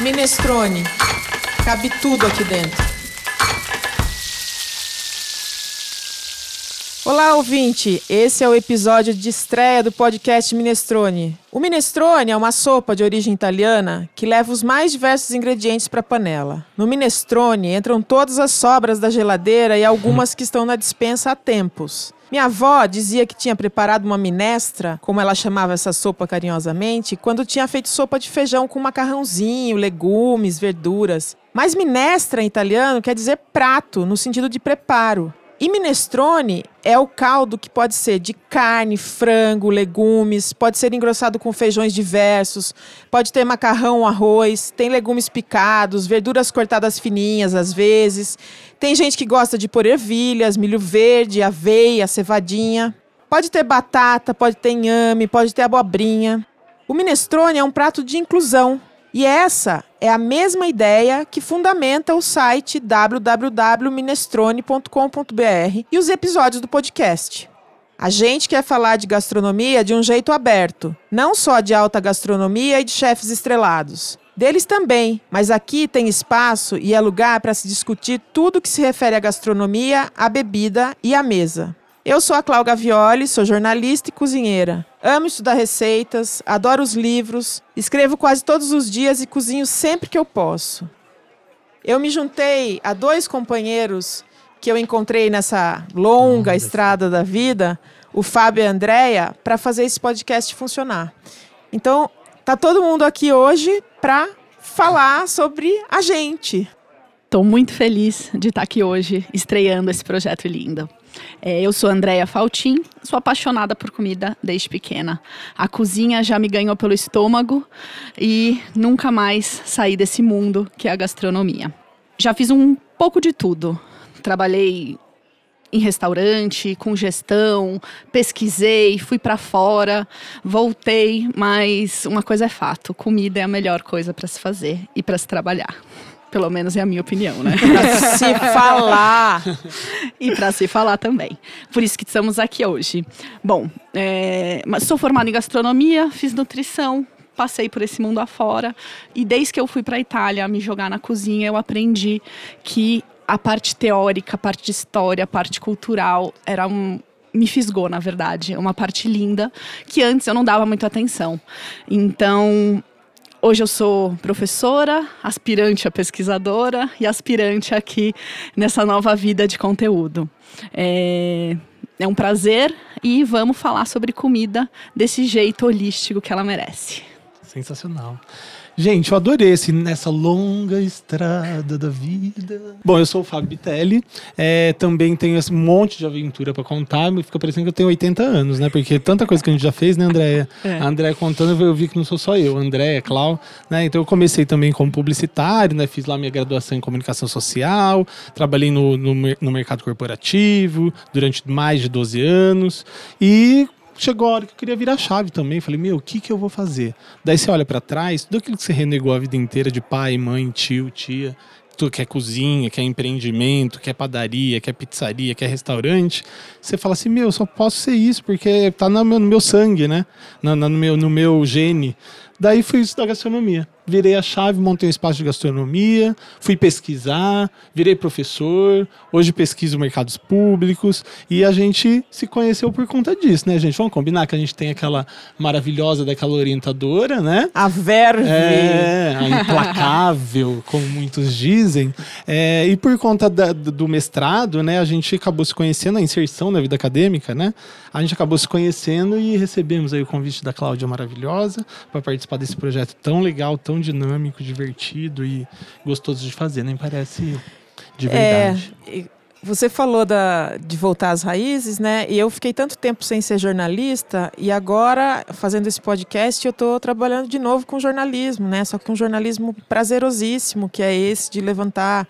Minestrone. Cabe tudo aqui dentro. Olá, ouvinte! Esse é o episódio de estreia do podcast Minestrone. O minestrone é uma sopa de origem italiana que leva os mais diversos ingredientes para a panela. No minestrone entram todas as sobras da geladeira e algumas que estão na dispensa há tempos. Minha avó dizia que tinha preparado uma minestra, como ela chamava essa sopa carinhosamente, quando tinha feito sopa de feijão com macarrãozinho, legumes, verduras. Mas minestra em italiano quer dizer prato, no sentido de preparo. E minestrone é o caldo que pode ser de carne, frango, legumes, pode ser engrossado com feijões diversos, pode ter macarrão, arroz, tem legumes picados, verduras cortadas fininhas às vezes. Tem gente que gosta de pôr ervilhas, milho verde, aveia, cevadinha. Pode ter batata, pode ter inhame, pode ter abobrinha. O minestrone é um prato de inclusão, e essa é a mesma ideia que fundamenta o site www.minestrone.com.br e os episódios do podcast. A gente quer falar de gastronomia de um jeito aberto, não só de alta gastronomia e de chefes estrelados. Deles também, mas aqui tem espaço e é lugar para se discutir tudo que se refere à gastronomia, à bebida e à mesa. Eu sou a Cláudia Gavioli, sou jornalista e cozinheira. Amo estudar receitas, adoro os livros, escrevo quase todos os dias e cozinho sempre que eu posso. Eu me juntei a dois companheiros que eu encontrei nessa longa estrada da vida, o Fábio e a Andrea, para fazer esse podcast funcionar. Então, tá todo mundo aqui hoje para falar sobre a gente. Estou muito feliz de estar aqui hoje, estreando esse projeto lindo. É, eu sou Andréia Faltin, sou apaixonada por comida desde pequena. A cozinha já me ganhou pelo estômago e nunca mais saí desse mundo que é a gastronomia. Já fiz um pouco de tudo. Trabalhei em restaurante, com gestão, pesquisei, fui para fora, voltei, mas uma coisa é fato: comida é a melhor coisa para se fazer e para se trabalhar. Pelo menos é a minha opinião, né? pra se falar. e para se falar também. Por isso que estamos aqui hoje. Bom, é, sou formada em gastronomia, fiz nutrição, passei por esse mundo afora. E desde que eu fui para a Itália me jogar na cozinha, eu aprendi que a parte teórica, a parte de história, a parte cultural era um, me fisgou, na verdade. É uma parte linda que antes eu não dava muita atenção. Então, Hoje eu sou professora, aspirante a pesquisadora e aspirante aqui nessa nova vida de conteúdo. É, é um prazer e vamos falar sobre comida desse jeito holístico que ela merece. Sensacional. Gente, eu adorei esse nessa longa estrada da vida. Bom, eu sou o Fábio Bitelli. É, também tenho esse monte de aventura para contar. Me fica parecendo que eu tenho 80 anos, né? Porque tanta coisa que a gente já fez, né, Andréia? É. A Andréia contando, eu vi que não sou só eu, Andréia, Clau. Né? Então eu comecei também como publicitário, né? Fiz lá minha graduação em comunicação social, trabalhei no, no, no mercado corporativo durante mais de 12 anos. E chegou a hora que eu queria virar chave também. Falei, meu, o que, que eu vou fazer? Daí você olha para trás, tudo aquilo que você renegou a vida inteira de pai, mãe, tio, tia, tudo que é cozinha, que é empreendimento, que é padaria, que é pizzaria, que é restaurante, você fala assim, meu, só posso ser isso, porque tá no meu, no meu sangue, né? No, no, meu, no meu gene. Daí fui estudar gastronomia virei a chave, montei um espaço de gastronomia, fui pesquisar, virei professor, hoje pesquiso mercados públicos e a gente se conheceu por conta disso, né, gente? Vamos combinar que a gente tem aquela maravilhosa daquela orientadora, né? A verve! É, a implacável, como muitos dizem. É, e por conta da, do mestrado, né, a gente acabou se conhecendo, a inserção na vida acadêmica, né? A gente acabou se conhecendo e recebemos aí o convite da Cláudia maravilhosa para participar desse projeto tão legal, tão dinâmico, divertido e gostoso de fazer, nem parece de verdade. É, você falou da, de voltar às raízes, né? E eu fiquei tanto tempo sem ser jornalista e agora, fazendo esse podcast, eu estou trabalhando de novo com jornalismo, né? Só que um jornalismo prazerosíssimo, que é esse de levantar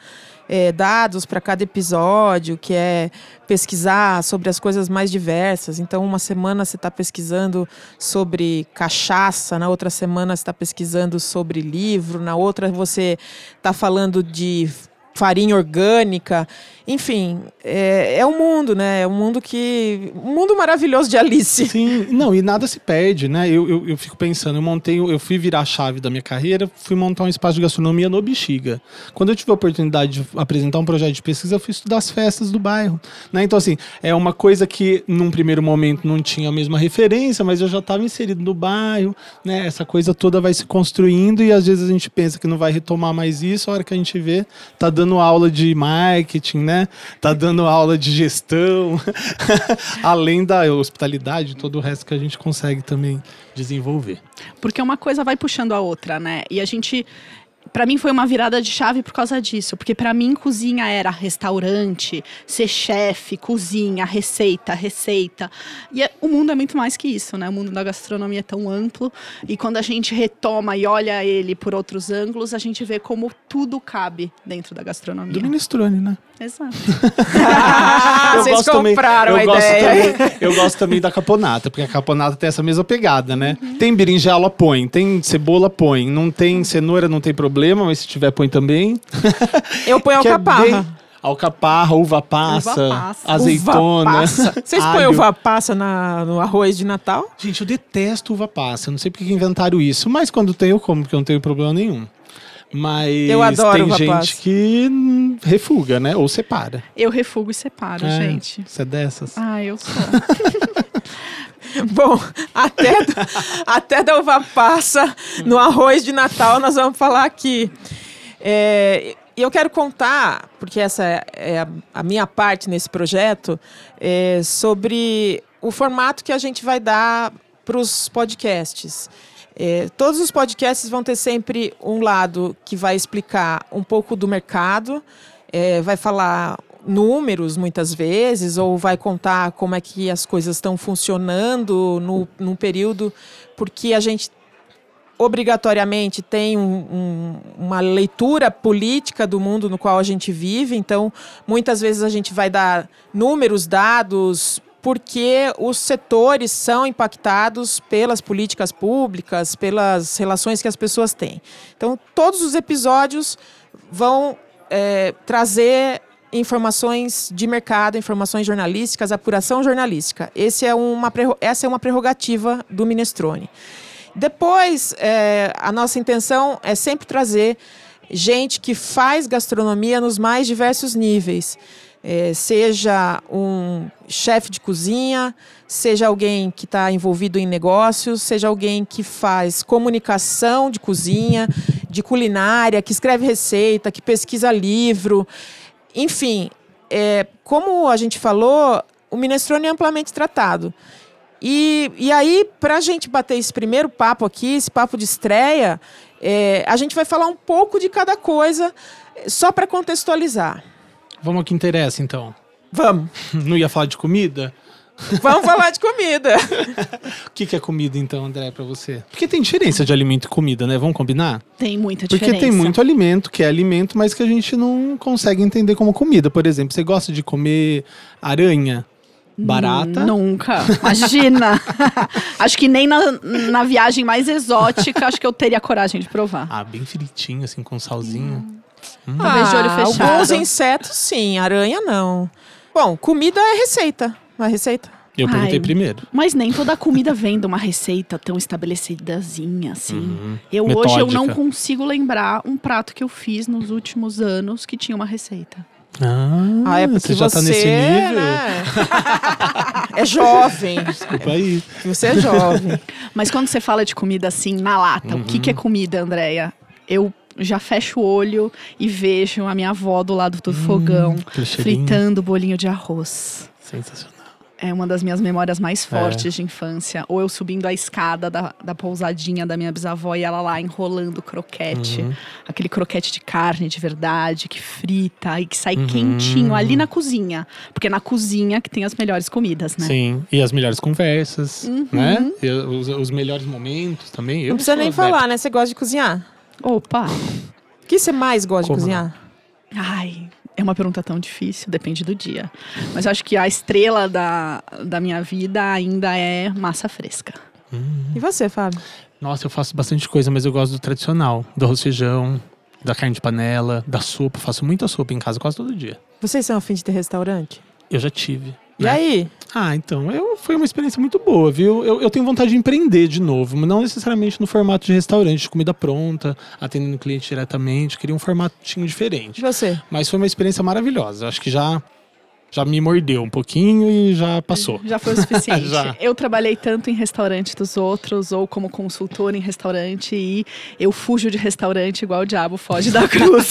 é, dados para cada episódio, que é pesquisar sobre as coisas mais diversas. Então, uma semana você está pesquisando sobre cachaça, na outra semana você está pesquisando sobre livro, na outra você está falando de farinha orgânica. Enfim, é, é um mundo, né? É um mundo que. Um mundo maravilhoso de Alice. Sim, não, e nada se perde, né? Eu, eu, eu fico pensando, eu montei, eu fui virar a chave da minha carreira, fui montar um espaço de gastronomia no Bexiga. Quando eu tive a oportunidade de apresentar um projeto de pesquisa, eu fui estudar as festas do bairro. Né? Então, assim, é uma coisa que num primeiro momento não tinha a mesma referência, mas eu já estava inserido no bairro, né? Essa coisa toda vai se construindo e às vezes a gente pensa que não vai retomar mais isso, a hora que a gente vê, tá dando aula de marketing, né? Tá dando aula de gestão, além da hospitalidade, todo o resto que a gente consegue também desenvolver. Porque uma coisa vai puxando a outra, né? E a gente para mim foi uma virada de chave por causa disso, porque para mim cozinha era restaurante, ser chefe, cozinha, receita, receita. E é, o mundo é muito mais que isso, né? O mundo da gastronomia é tão amplo e quando a gente retoma e olha ele por outros ângulos, a gente vê como tudo cabe dentro da gastronomia. Do minestrone, né? Exato. Eu vocês gosto também- compraram eu a gosto ideia. também- eu gosto também da caponata, porque a caponata tem essa mesma pegada, né? Tem berinjela, põe. Tem cebola, põe. Não tem cenoura, não tem problema, mas se tiver, põe também. Eu ponho é alcaparra. bem- Alcaparra, uva passa, Uva passa. azeitona. Uva passa. Vocês põem uva passa na, no arroz de Natal? Gente, eu detesto uva passa. Eu não sei porque que inventaram isso, mas quando tem eu como, porque eu não tenho problema nenhum. Mas Eu adoro tem gente que refuga, né? Ou separa. Eu refugo e separo, É, gente. Você é dessas? Ah, eu sou. Bom, até, até da uva passa no arroz de Natal nós vamos falar aqui. É, E eu quero contar, porque essa é a, a minha parte nesse projeto, é, sobre o formato que a gente vai dar para os podcasts. É, todos os podcasts vão ter sempre um lado que vai explicar um pouco do mercado, é, vai falar números muitas vezes, ou vai contar como é que as coisas estão funcionando no, num período, porque a gente obrigatoriamente tem um- um- uma leitura política do mundo no qual a gente vive, então muitas vezes a gente vai dar números, dados, porque os setores são impactados pelas políticas públicas, pelas relações que as pessoas têm. Então, todos os episódios vão é, trazer informações de mercado, informações jornalísticas, apuração jornalística. Esse é uma, essa é uma prerrogativa do Minestrone. Depois, é, a nossa intenção é sempre trazer gente que faz gastronomia nos mais diversos níveis. É, seja um chefe de cozinha, seja alguém que está envolvido em negócios, seja alguém que faz comunicação de cozinha, de culinária, que escreve receita, que pesquisa livro. Enfim, é, como a gente falou, o minestrone é amplamente tratado. E, e aí, para a gente bater esse primeiro papo aqui, esse papo de estreia, é, a gente vai falar um pouco de cada coisa, só para contextualizar. Vamos ao que interessa, então. Vamos, Não ia falar de comida? vamos falar de comida. O que, que é comida, então, André, pra você? Porque tem diferença de alimento e comida, né? Vamos combinar? Tem muita Porque diferença. tem muito alimento que é alimento, mas que a gente não consegue entender como comida. Por exemplo, você gosta de comer aranha? Barata? Nunca. Imagina. acho que nem na, na viagem mais exótica, acho que eu teria coragem de provar. Ah, bem fritinho, assim, com salzinho. Talvez de olho fechado. Ah, Alguns insetos, sim, aranha não. Bom, comida é receita. Uma receita. Eu perguntei Ai. primeiro. Mas nem toda comida vem de uma receita tão estabelecidazinha assim. Eu hoje eu não Uhum. Consigo lembrar um prato que eu fiz nos últimos anos que tinha uma receita. Ah, Ah, é porque você já tá nesse nível? né? é jovem. Desculpa aí. Você é jovem. Mas quando você fala de comida assim, na lata, o que, que é Uhum. comida, Andréia? Eu já fecho o olho e vejo a minha avó do lado do fogão, aquele cheirinho. fritando bolinho de arroz. Sensacional. É uma das minhas memórias mais É. fortes de infância. Ou eu subindo a escada da, da pousadinha da minha bisavó e ela lá enrolando croquete. Uhum. Aquele croquete de carne de verdade, que frita e que sai Uhum. quentinho ali na cozinha. Porque é na cozinha que tem as melhores comidas, né? Sim, e as melhores conversas, Uhum. né? E os, os melhores momentos também. Eu Não precisa nem falar, né? Você gosta de cozinhar? Opa! O que você mais gosta Como de cozinhar? Ai, é uma pergunta tão difícil, depende do dia. Mas eu acho que a estrela da, da minha vida ainda é massa fresca. E você, Fábio? Nossa, eu faço bastante coisa, mas eu gosto do tradicional. Do arroz feijão, da carne de panela, da sopa. Faço muita sopa em casa quase todo dia. Vocês são afim de ter restaurante? Eu já tive. E né? aí? Ah, então, eu, foi uma experiência muito boa, viu? Eu, eu tenho vontade de empreender de novo, mas não necessariamente no formato de restaurante, de comida pronta, atendendo o cliente diretamente. Queria um formatinho E diferente. você? Mas foi uma experiência maravilhosa. Acho que já, já me mordeu um pouquinho e já passou. Já foi o suficiente. Já. Eu trabalhei tanto em restaurante dos outros ou como consultora em restaurante e eu fujo de restaurante igual o diabo foge da cruz.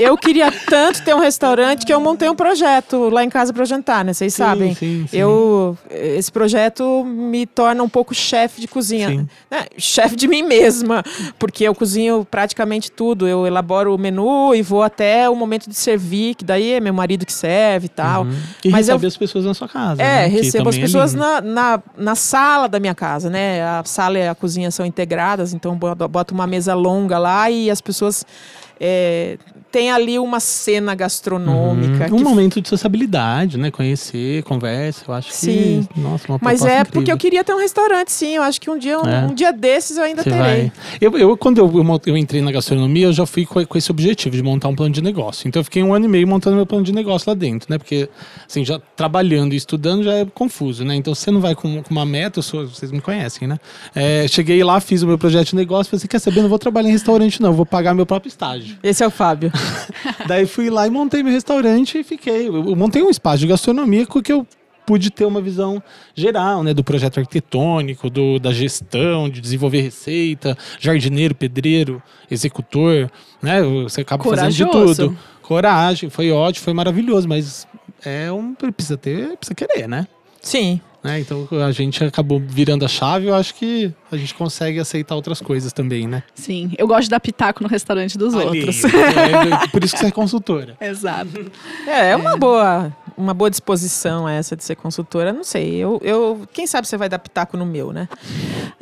Eu queria tanto ter um restaurante que eu montei um projeto lá em casa para jantar, né? Vocês Sim, sabem. sim, sim. Eu esse projeto me torna um pouco chefe de cozinha, né? chefe de mim mesma, porque eu cozinho praticamente tudo. Eu elaboro o menu e vou até o momento de servir, que daí é meu marido que serve e tal. Uhum. E Mas receber eu- as pessoas na sua casa. É, né? Recebo as é pessoas lindo. na, na, na sala da minha casa, né? A sala e a cozinha são integradas, então boto uma mesa longa lá e as pessoas é, têm ali uma cena gastronômica. Uhum. Um momento de sociabilidade, né? Conhecer, conversa. Eu acho Sim. que. Nossa, uma Mas é porque eu incrível. queria ter um restaurante, sim. Eu acho que um dia, um, É. um dia desses eu ainda Você terei. vai. Eu, eu, quando eu, eu, entrei na gastronomia, eu já fui com, com esse objetivo de montar um plano de negócio. Então eu fiquei um ano e meio montando meu plano de negócio lá dentro, né? Porque, assim, já trabalhando e estudando já é confuso, né? Então você não vai com, com uma meta, sou, vocês me conhecem, né? É, cheguei lá, fiz o meu projeto de negócio, falei assim, quer saber, não vou trabalhar em restaurante não, vou pagar meu próprio estágio. Esse é o Fábio. Daí fui lá e montei meu restaurante e fiquei. Eu montei um espaço de gastronomia com que eu pude ter uma visão geral, né, do projeto arquitetônico, do, da gestão, de desenvolver receita, jardineiro, pedreiro, executor, né? Você acaba fazendo de Corajoso. tudo. Coragem, foi ótimo, foi maravilhoso, mas é um precisa ter, precisa querer, né? Sim. Né? Então a gente acabou virando a chave, eu acho que a gente consegue aceitar outras coisas também, né? Sim, eu gosto de dar pitaco no restaurante dos Ali, outros. é, por isso que você é consultora. Exato. É, é uma boa, uma boa disposição essa de ser consultora. Não sei. Eu, eu, quem sabe você vai dar pitaco no meu, né?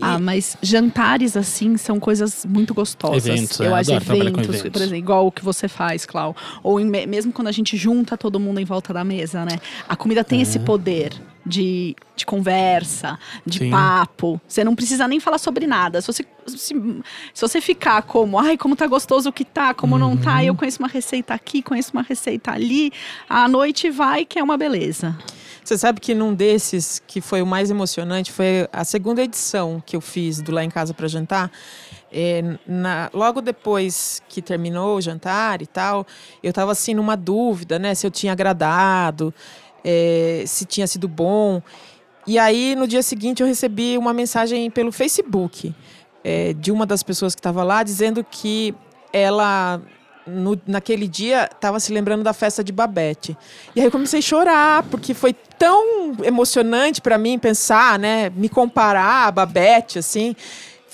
Ah, mas jantares assim são coisas muito gostosas. Eventos, é, eu acho trabalhar com eventos, eventos. por exemplo, igual o que você faz, Clau. Ou em- mesmo quando a gente junta todo mundo em volta da mesa, né? A comida tem esse poder de, de conversa, de Sim. papo. Você não precisa nem falar sobre nada. Se você, se, se você ficar como, ai, como tá gostoso que tá, como não tá, eu conheço uma receita aqui, conheço uma receita ali, a noite vai que é uma beleza. Você sabe que num desses, que foi o mais emocionante, foi a segunda edição que eu fiz do Lá em Casa para Jantar. É, na- logo depois que terminou o jantar e tal, eu estava assim numa dúvida, né? Se eu tinha agradado, é, se tinha sido bom. E aí, no dia seguinte, eu recebi uma mensagem pelo Facebook é, de uma das pessoas que estava lá, dizendo que ela, no- naquele dia, estava se lembrando da festa de Babette. E aí eu comecei a chorar, porque foi tão emocionante para mim pensar, né? Me comparar a Babette, assim.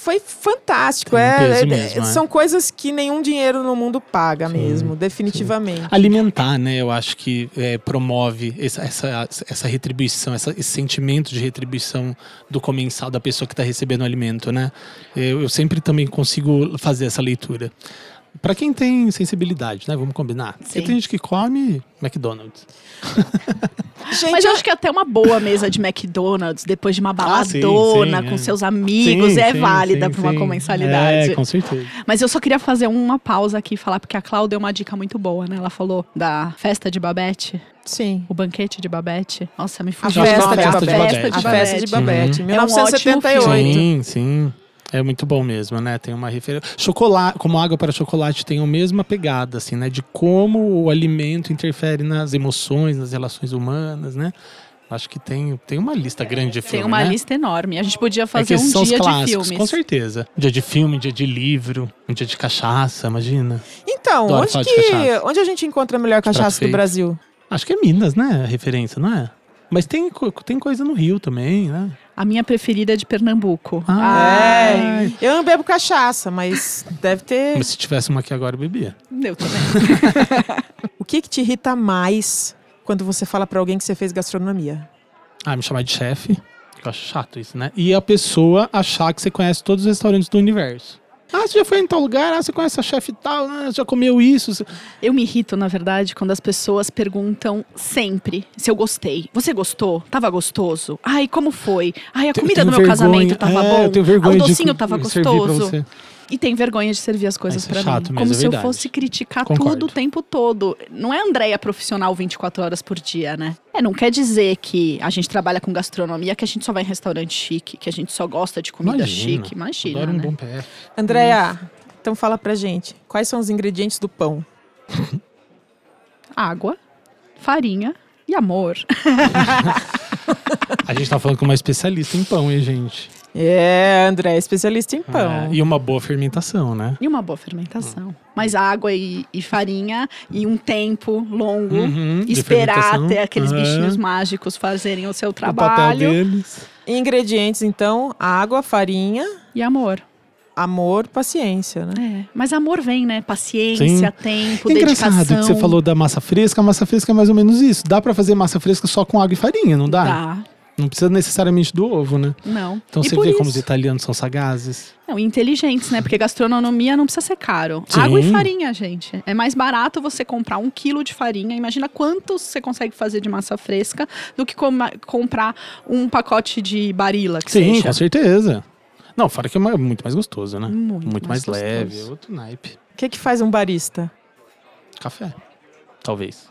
Foi fantástico. É, é- mesmo, é. São coisas que nenhum dinheiro no mundo paga mesmo, definitivamente. alimentar, né? Eu acho que é, promove essa, essa, essa retribuição, essa- esse sentimento de retribuição do comensal, da pessoa que está recebendo o alimento, né? Eu, eu sempre também consigo fazer essa leitura. Para quem tem sensibilidade, né? Vamos combinar. Porque Sim. tem gente que come McDonald's. Gente, Mas eu acho que até uma boa mesa de McDonald's, depois de uma Ah, sim, baladona sim, com é. seus amigos, Sim, é sim, válida sim, para uma comensalidade. É, com certeza. Mas eu só queria fazer uma pausa aqui e falar, porque a Cláudia deu uma dica muito boa, né? Ela falou da festa de Babette, sim. o banquete de Babette. Nossa, me A fugiu. festa, uma de festa de Babette. Babette. A festa de Babette, Uhum. 1978. Sim, sim. É muito bom mesmo, né? Tem uma referência. Chocolate, como água para chocolate tem a mesma pegada, assim, né? De como o alimento interfere nas emoções, nas relações humanas, né? Acho que tem, tem uma lista grande de Tem filmes. uma né? lista enorme. A gente podia É fazer esses um são os dia de filmes. com certeza. Dia de filme, dia de livro, um dia de cachaça, imagina. Então, Adoro onde, que, onde a gente encontra a melhor cachaça do. Brasil? Acho que é Minas, né? A referência, não é? Mas tem, tem coisa no Rio também, né? A minha preferida é de Pernambuco. Ah, É, eu não bebo cachaça, mas deve ter. Mas se tivesse uma aqui agora, eu bebia. Eu também. O que, que te irrita mais quando você fala pra alguém que você fez gastronomia? Ah, me chamar de chefe. Eu acho chato isso, né? E a pessoa achar que você conhece todos os restaurantes do universo. Ah, você já foi em tal lugar? Ah, você conhece a chefe tal? Ah, você já comeu isso? Eu me irrito, na verdade, quando as pessoas perguntam sempre se eu gostei. Você gostou? Tava gostoso? Ai, como foi? Ai, a comida do meu vergonha- casamento tava é, bom? Eu tenho Ah, vergonha o docinho de tava gostoso? E tem vergonha de servir as coisas Isso é mim. mesmo, Como é se eu fosse criticar Concordo. tudo o tempo todo. Não é Andréia profissional 24 horas por dia, né? É, não quer dizer que a gente trabalha com gastronomia, que a gente só vai em restaurante chique, que a gente só gosta de comida Imagina. chique. Imagina, Adoro um né? bom PF. Andréia, então fala pra gente, quais são os ingredientes do pão? Água, farinha e amor. A gente tá falando com uma especialista em pão, hein, gente? É, André, especialista em pão. É, e uma boa fermentação, né? E uma boa fermentação. Mas água e, e farinha e um tempo longo. Uhum, esperar até aqueles Aham. bichinhos mágicos fazerem o seu O papel trabalho. deles. Ingredientes, então, água, farinha, E amor. amor, paciência, né? É. Mas amor vem, né? Paciência, Sim. tempo, Engraçado dedicação. que você falou da massa fresca. A massa fresca é mais ou menos isso. Dá pra fazer massa fresca só com água e farinha, não dá? Dá. Não precisa necessariamente do ovo, né? Não. Então e você vê isso, como os italianos são sagazes. Não, inteligentes, né? Porque gastronomia não precisa ser caro. Sim. Água e farinha, gente. É mais barato você comprar um quilo de farinha. Imagina quantos você consegue fazer de massa fresca do que coma- comprar um pacote de barila, que Sim, seja. com certeza. Não, fora que é muito mais gostoso, né? Muito, mais, mais leve, gostoso. é outro naipe. O que que faz um barista? Café. Talvez.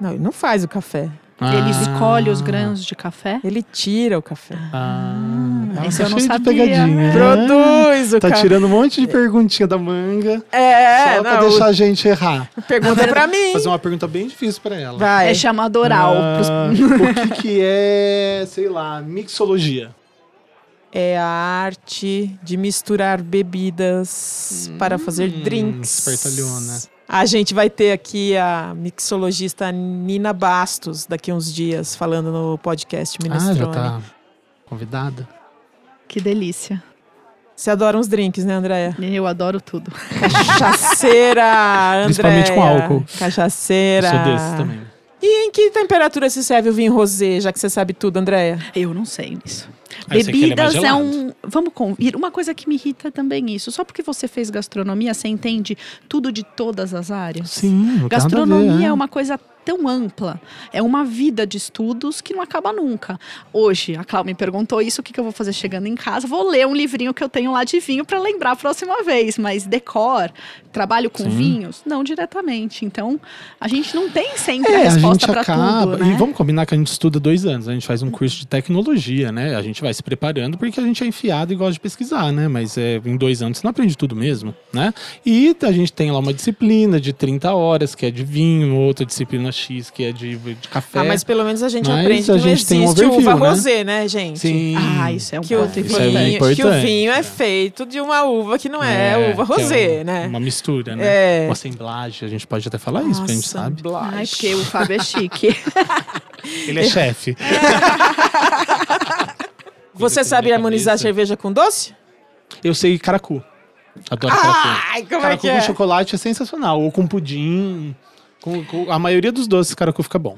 Não, ele não faz o café. Ele Ah. escolhe os grãos de café. Ele tira o café. Ah, esse tá eu não sabia. pegadinha. Produz o Tá café. tirando um monte de perguntinha da manga. É, só pra não, deixar a gente errar. pergunta pra mim. Fazer uma pergunta bem difícil pra ela. Vai. É chamado oral. pros- Ah, o que, que é, sei lá, mixologia? É a arte de misturar bebidas para fazer drinks. espertalhona. A gente vai ter aqui a mixologista Nina Bastos daqui uns dias falando no podcast Ah, Minestrone. já tá convidada. Que delícia. Você adora uns drinks, né, Andréia? Eu adoro tudo. Cachaceira, Andréia. Principalmente com álcool. Cachaceira. Eu sou desses também. E em que temperatura se serve o vinho rosé, já que você sabe tudo, Andréia? Eu não sei nisso. É Bebidas é, gelado. um. Vamos convir. Uma coisa que me irrita também isso. Só porque você fez gastronomia, você entende tudo de todas as áreas? Sim, Gastronomia ver, é uma coisa tão ampla, é uma vida de estudos que não acaba nunca. Hoje, a Cláudia me perguntou isso, o que, que eu vou fazer chegando em casa? Vou ler um livrinho que eu tenho lá de vinho para lembrar a próxima vez, mas decor, trabalho com Sim. vinhos, não diretamente. Então, a gente não tem sempre a É, a resposta para tudo, né? E vamos combinar que a gente estuda dois anos. A gente faz um curso de tecnologia, né? A gente vai se preparando porque a gente é enfiado e gosta de pesquisar, né? Mas é, em dois anos você não aprende tudo mesmo, né? E a gente tem lá uma disciplina de 30 horas, que é de vinho, outra disciplina X, que é de, de café. Ah, mas pelo menos a gente Mas aprende que a não gente tem um existe overview, uva né? rosé, né, gente? Sim. Ah, isso é um Que o, ponto Isso é vinho, que o importante. vinho é feito de uma uva que não é, uva que é rosé, um- né? Uma mistura, né? É. Uma assemblagem, a gente pode até falar isso, porque a gente sabe. Assemblagem. Ai, porque o Fábio é chique. Ele é chefe. Você Coisa sabe harmonizar cabeça. cerveja com doce? Eu sei caracu. Adoro caracu. Ai, como é Caracu que com é? chocolate é sensacional. Ou com pudim. Com, com- a maioria dos doces, caracu fica bom.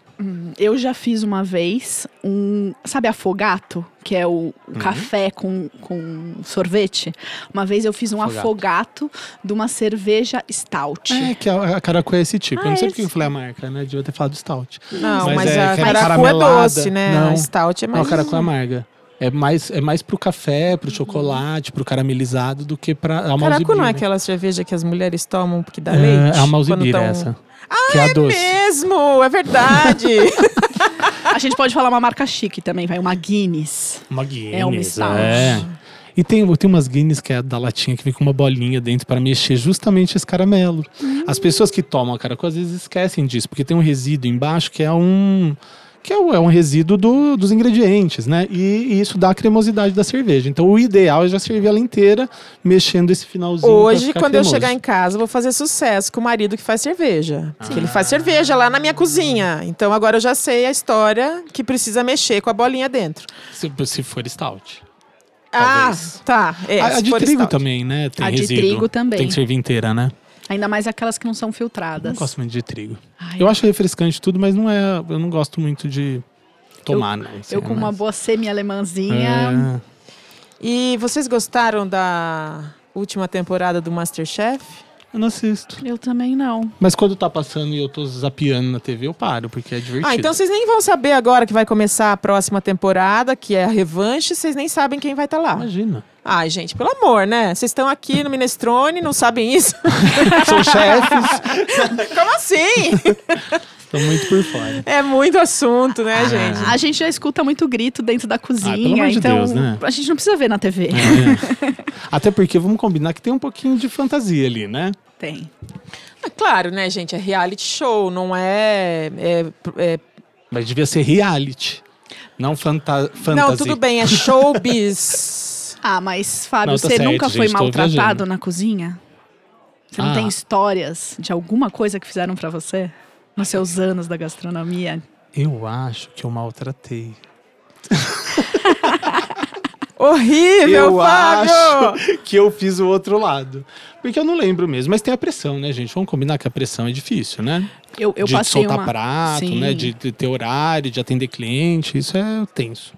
Eu já fiz uma vez um. Sabe afogato? Que é o, o Uhum. café com, com sorvete? Uma vez eu fiz um Afogato. afogato, de uma cerveja stout. É, que a, a caracu é esse tipo. Ah, eu não sei esse. porque eu falei a marca, né? Devia ter falado stout. Não, Mas mas, é a é caracu é caramelada. doce, né? Não. A stout é mais... Não, a caracu é amarga. É mais, é mais pro café, pro chocolate, pro caramelizado do que pra a Caracu não é aquela cerveja que as mulheres tomam porque dá É, leite? é a quando malzibira tão- essa. Que é a doce. Mesmo, é verdade. A gente pode falar uma marca chique também, vai. Uma Guinness. Uma Guinness. É uma stout. É. E tem, tem umas Guinness que é da latinha que vem com uma bolinha dentro para mexer justamente esse caramelo. As pessoas que tomam a caracu às vezes esquecem disso, porque tem um resíduo embaixo que é um que é um, é um resíduo do- dos ingredientes, né? E, e isso dá a cremosidade da cerveja. Então o ideal é já servir ela inteira, mexendo esse finalzinho. Hoje, ficar quando eu cremoso. chegar em casa, eu vou fazer sucesso com o marido que faz cerveja. Porque ele Ah. faz cerveja lá na minha cozinha. Então agora eu já sei a história que precisa mexer com a bolinha dentro. Se, se for stout. Ah, Talvez. tá. É, a, a de trigo stout. também, né? Tem A de resíduo. trigo também. Tem que servir inteira, né? Ainda mais aquelas que não são Eu filtradas. não gosto muito de trigo. Ai, Eu acho refrescante tudo, mas não é. Eu não gosto muito de tomar, não. assim, eu com uma mas- boa semi-alemãzinha. É. E vocês gostaram da última temporada do Masterchef? Eu não assisto. Eu também não. Mas quando tá passando e eu tô zapeando na TV, eu paro, porque é divertido. Ah, então vocês nem vão saber agora que vai começar a próxima temporada, que é a revanche, vocês nem sabem quem vai estar lá. Imagina. Ai, gente, pelo amor, né? Vocês estão aqui no Minestrone, não sabem isso? São chefes, Como assim? estão muito por fora. É muito assunto, né, gente? A gente já escuta muito grito dentro da cozinha, pelo amor de então Deus, né? a gente não precisa ver na TV. É. Até porque vamos combinar que tem um pouquinho de fantasia ali, né? Tem. É claro, né, gente? É reality show, não é. é- é- Mas devia ser reality, não fanta fantasia. Não, tudo bem, é showbiz. Ah, mas Fábio, Não, tá você certo, nunca foi gente, tô maltratado viajando. na cozinha? Você não Ah. tem histórias de alguma coisa que fizeram pra você nos seus anos da gastronomia? Eu acho que eu maltratei. Horrível, eu Fábio! acho que eu fiz o outro lado. Porque eu não lembro mesmo. Mas tem a pressão, né, gente? Vamos combinar que a pressão é difícil, né? Eu, eu de passei soltar uma... prato, Sim. né? De, de ter horário, de atender cliente. Isso é tenso.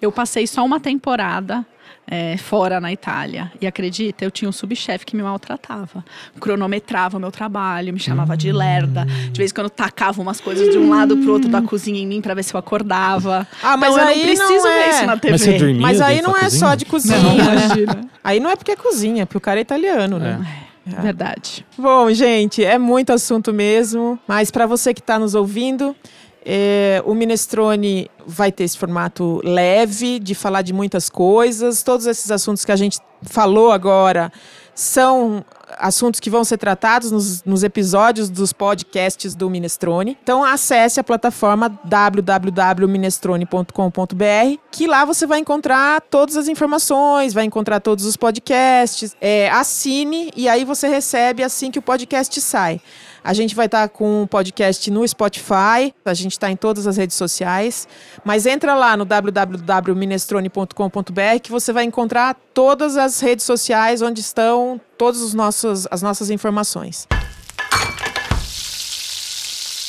Eu passei só uma temporada é, fora na Itália. E acredita, eu tinha um subchefe que me maltratava. Cronometrava o meu trabalho, me chamava de lerda. De vez em quando tacava umas coisas de um lado pro outro da cozinha em mim pra ver se eu acordava. Ah, mas então eu aí não preciso não é- ver isso na TV. Mas você dormia Mas aí não é só de cozinha, Não, né? Aí não é porque é cozinha, porque o cara é italiano, né? Verdade. Bom, gente, é muito assunto mesmo. Mas para você que está nos ouvindo, é, o Minestrone vai ter esse formato leve de falar de muitas coisas. Todos esses assuntos que a gente falou agora são assuntos que vão ser tratados nos, nos episódios dos podcasts do Minestrone. Então acesse a plataforma www.minestrone.com.br que lá você vai encontrar todas as informações, vai encontrar todos os podcasts. É, assine e aí você recebe assim que o podcast sai. A gente vai estar com o podcast no Spotify, a gente está em todas as redes sociais, mas entra lá no www.minestrone.com.br que você vai encontrar todas as redes sociais onde estão todas os nossos, as nossas informações.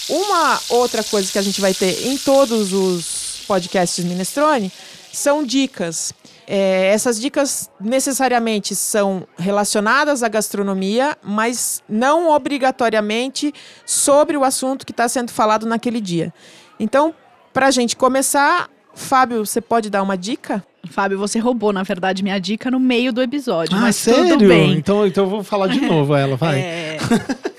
Uma outra coisa que a gente vai ter em todos os podcasts Minestrone são dicas. É, essas dicas necessariamente são relacionadas à gastronomia, mas não obrigatoriamente sobre o assunto que está sendo falado naquele dia. Então, para a gente começar, Fábio, você pode dar uma dica? Fábio, você roubou, na verdade, minha dica no meio do episódio. Ah, mas sério? tudo bem. Então, então eu vou falar de novo ela, vai. É,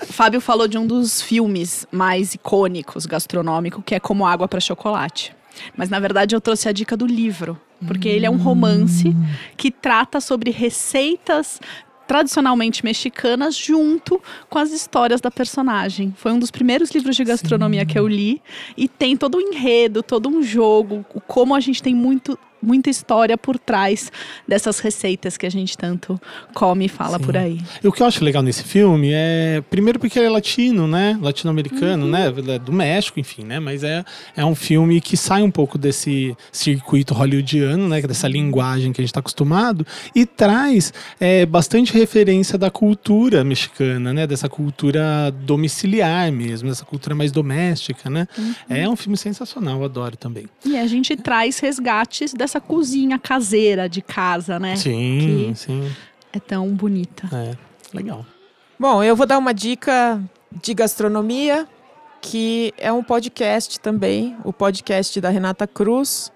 Fábio falou de um dos filmes mais icônicos gastronômico, que é Como Água para Chocolate. Mas na verdade eu trouxe a dica do livro, porque ele é um romance que trata sobre receitas tradicionalmente mexicanas junto com as histórias da personagem. Foi um dos primeiros livros de gastronomia que eu li e tem todo um enredo, todo um jogo, o- como a gente tem muito muita história por trás dessas receitas que a gente tanto come e fala Sim. por aí. E o que eu acho legal nesse filme é, primeiro porque ele é latino, né? Latino-americano, né? Ele é do México, enfim, né? Mas é, é um filme que sai um pouco desse circuito hollywoodiano, né? Dessa linguagem que a gente está acostumado e traz é, bastante referência da cultura mexicana, né? Dessa cultura domiciliar mesmo, dessa cultura mais doméstica, né? É um filme sensacional, eu adoro também. E a gente traz resgates dessa cozinha caseira de casa, né? Sim, Que sim. é tão bonita. É, legal. Bom, eu vou dar uma dica de gastronomia, que é um podcast também, o podcast da Renata Cruz.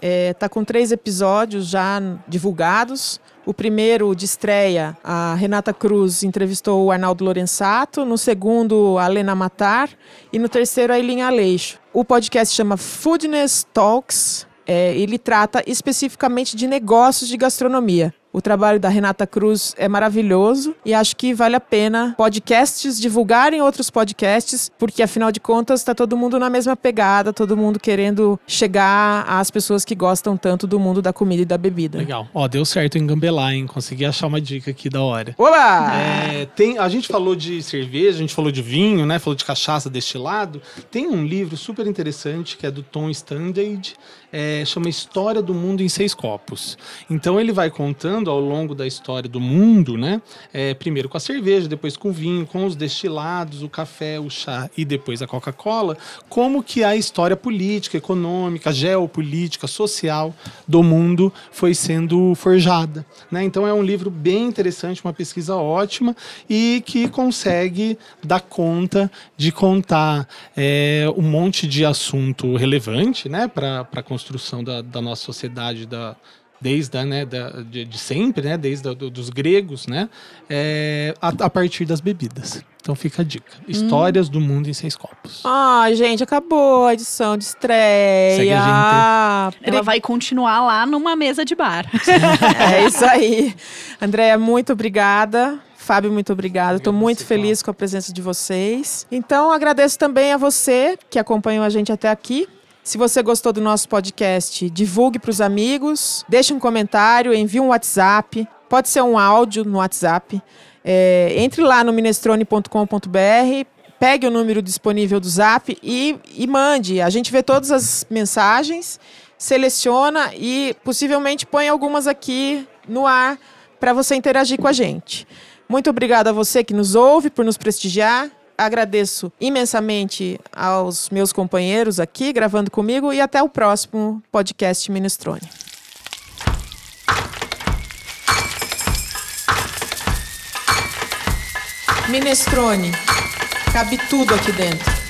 Está com três episódios já divulgados. O primeiro de estreia, a Renata Cruz entrevistou o Arnaldo Lorenzato. No segundo, a Lena Matar. E no terceiro, a Eileen Aleixo. O podcast chama Foodness Talks. É, ele trata especificamente de negócios de gastronomia. O trabalho da Renata Cruz é maravilhoso e acho que vale a pena podcasts divulgarem outros podcasts, porque afinal de contas está todo mundo na mesma pegada, todo mundo querendo chegar às pessoas que gostam tanto do mundo da comida e da bebida. Legal. Ó, deu certo engambelar, hein? Consegui achar uma dica aqui da hora. Olá! É, tem, a gente falou de cerveja, a gente falou de vinho, né? Falou de cachaça destilado. Tem um livro super interessante que é do Tom Standage. É, chama História do Mundo em Seis Copos. Então ele vai contando ao longo da história do mundo, né? É, primeiro com a cerveja, depois com o vinho, com os destilados, o café, o chá e depois a Coca-Cola, como que a história política, econômica, geopolítica, social do mundo foi sendo forjada. Né? Então é um livro bem interessante, uma pesquisa ótima e que consegue dar conta de contar é, um monte de assunto relevante né, para a da, da nossa sociedade, da, desde né, da, de, de, sempre, né, desde do, dos gregos, né, é, a, a, partir das bebidas. Então fica a dica. Histórias hum. do mundo em seis copos. Ah, gente, acabou a edição de estreia. Segue a gente. Ela vai continuar lá numa mesa de bar. é isso aí. Andréia, muito obrigada. Fábio, muito obrigada. Estou muito feliz com a presença de vocês. Então, agradeço também a você que acompanhou a gente até aqui. Se você gostou do nosso podcast, divulgue para os amigos, deixe um comentário, envie um WhatsApp, pode ser um áudio no WhatsApp. É, entre lá no minestrone.com.br, pegue o número disponível do Zap e, e mande. A gente vê todas as mensagens, seleciona e possivelmente põe algumas aqui no ar para você interagir com a gente. Muito obrigada a você que nos ouve por nos prestigiar agradeço imensamente aos meus companheiros aqui gravando comigo e até o próximo podcast Minestrone. Minestrone, cabe tudo aqui dentro.